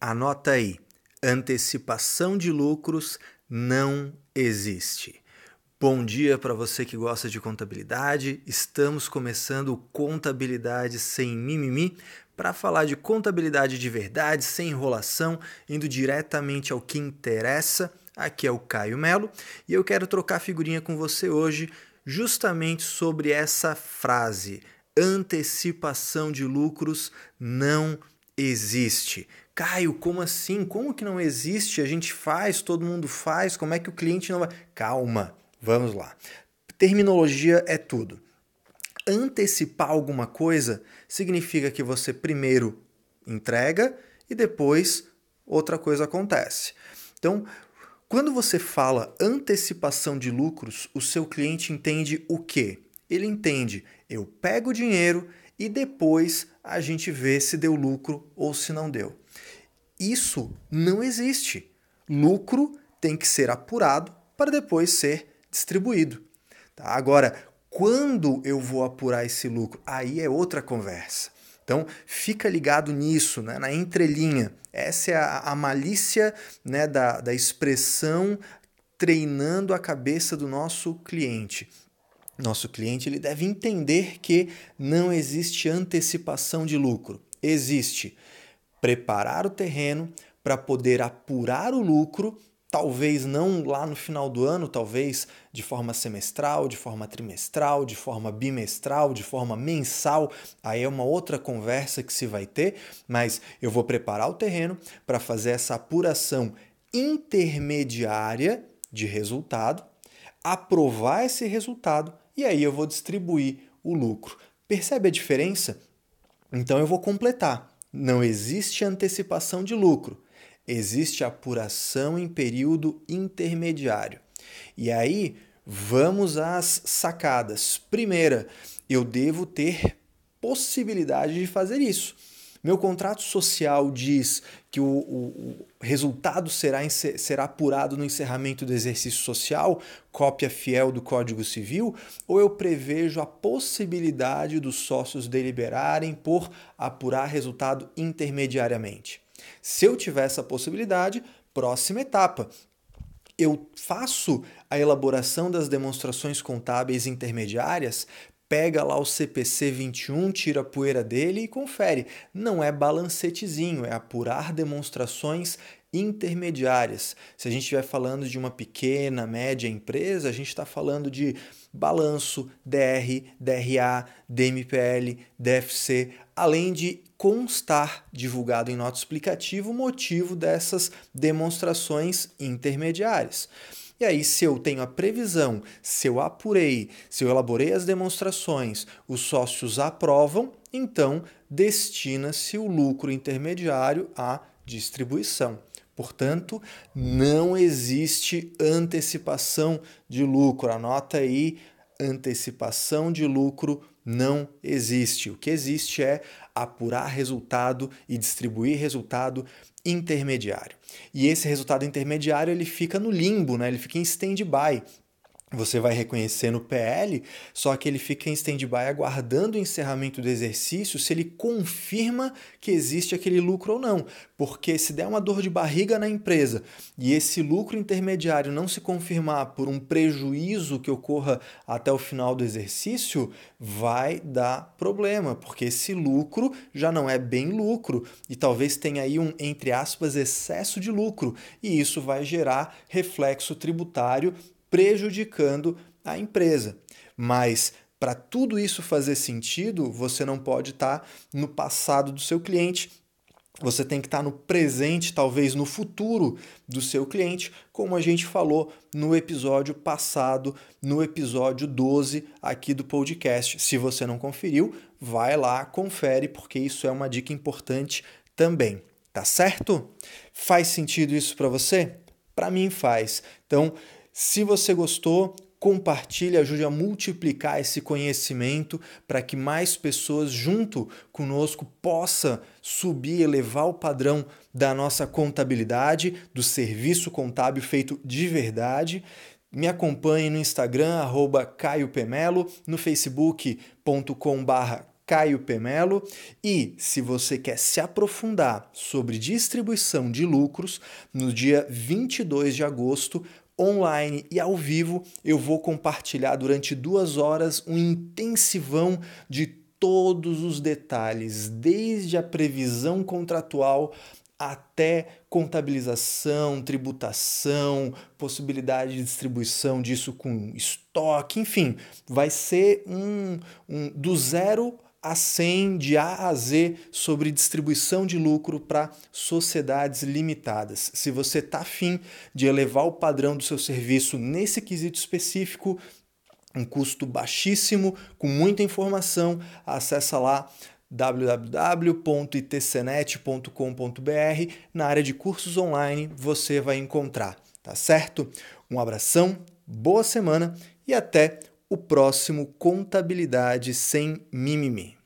Anota aí: antecipação de lucros não existe. Bom dia para você que gosta de contabilidade. Estamos começando Contabilidade sem mimimi para falar de contabilidade de verdade, sem enrolação, indo diretamente ao que interessa. Aqui é o Caio Melo e eu quero trocar figurinha com você hoje justamente sobre essa frase: antecipação de lucros não existe. Caio, como assim? Como que não existe? A gente faz, todo mundo faz, como é que o cliente não vai. Calma, vamos lá. Terminologia é tudo. Antecipar alguma coisa significa que você primeiro entrega e depois outra coisa acontece. Então, quando você fala antecipação de lucros, o seu cliente entende o quê? Ele entende, eu pego o dinheiro e depois a gente vê se deu lucro ou se não deu. Isso não existe. Lucro tem que ser apurado para depois ser distribuído. Tá? Agora, quando eu vou apurar esse lucro? Aí é outra conversa. Então, fica ligado nisso, né? na entrelinha. Essa é a, a malícia né, da, da expressão treinando a cabeça do nosso cliente. Nosso cliente ele deve entender que não existe antecipação de lucro. Existe preparar o terreno para poder apurar o lucro, talvez não lá no final do ano, talvez de forma semestral, de forma trimestral, de forma bimestral, de forma mensal. Aí é uma outra conversa que se vai ter, mas eu vou preparar o terreno para fazer essa apuração intermediária de resultado, aprovar esse resultado e aí eu vou distribuir o lucro. Percebe a diferença? Então eu vou completar. Não existe antecipação de lucro, existe apuração em período intermediário. E aí, vamos às sacadas. Primeira, eu devo ter possibilidade de fazer isso. Meu contrato social diz que o, o, o, resultado será, será apurado no encerramento do exercício social, cópia fiel do Código Civil, ou eu prevejo a possibilidade dos sócios deliberarem por apurar resultado intermediariamente? Se eu tiver essa possibilidade, próxima etapa. Eu faço a elaboração das demonstrações contábeis intermediárias pega lá o CPC 21, tira a poeira dele e confere. Não é balancetezinho, é apurar demonstrações intermediárias. Se a gente estiver falando de uma pequena, média empresa, a gente está falando de balanço, DR, DRA, DMPL, DFC, além de constar divulgado em nota explicativa o motivo dessas demonstrações intermediárias. E aí, se eu tenho a previsão, se eu apurei, se eu elaborei as demonstrações, os sócios aprovam, então destina-se o lucro intermediário à distribuição. Portanto, não existe antecipação de lucro. Anota aí, antecipação de lucro não existe. O que existe é apurar resultado e distribuir resultado intermediário. E esse resultado intermediário ele fica no limbo, né? ele fica em stand-by você vai reconhecer no PL, só que ele fica em stand-by aguardando o encerramento do exercício se ele confirma que existe aquele lucro ou não. Porque se der uma dor de barriga na empresa e esse lucro intermediário não se confirmar por um prejuízo que ocorra até o final do exercício, vai dar problema, porque esse lucro já não é bem lucro e talvez tenha aí um, entre aspas, excesso de lucro, e isso vai gerar reflexo tributário prejudicando a empresa. Mas para tudo isso fazer sentido, você não pode estar tá no passado do seu cliente. Você tem que estar tá no presente, talvez no futuro do seu cliente, como a gente falou no episódio passado, no episódio 12 aqui do podcast. Se você não conferiu, vai lá, confere, porque isso é uma dica importante também. Tá certo? Faz sentido isso para você? Para mim faz. Então, se você gostou, compartilhe, ajude a multiplicar esse conhecimento para que mais pessoas junto conosco possa subir, elevar o padrão da nossa contabilidade, do serviço contábil feito de verdade. Me acompanhe no Instagram, arroba Caio Pemelo, no facebook.com Caio Pemelo. E se você quer se aprofundar sobre distribuição de lucros, no dia 22 de agosto, online e ao vivo, eu vou compartilhar durante duas horas um intensivão de todos os detalhes, desde a previsão contratual até contabilização, tributação, possibilidade de distribuição disso com estoque, enfim, vai ser um, um do zero a 100, de A a Z, sobre distribuição de lucro para sociedades limitadas. Se você está afim de elevar o padrão do seu serviço nesse quesito específico, um custo baixíssimo, com muita informação, acessa lá www.itcnet.com.br. Na área de cursos online você vai encontrar, tá certo? Um abração, boa semana e até o próximo Contabilidade Sem Mimimi.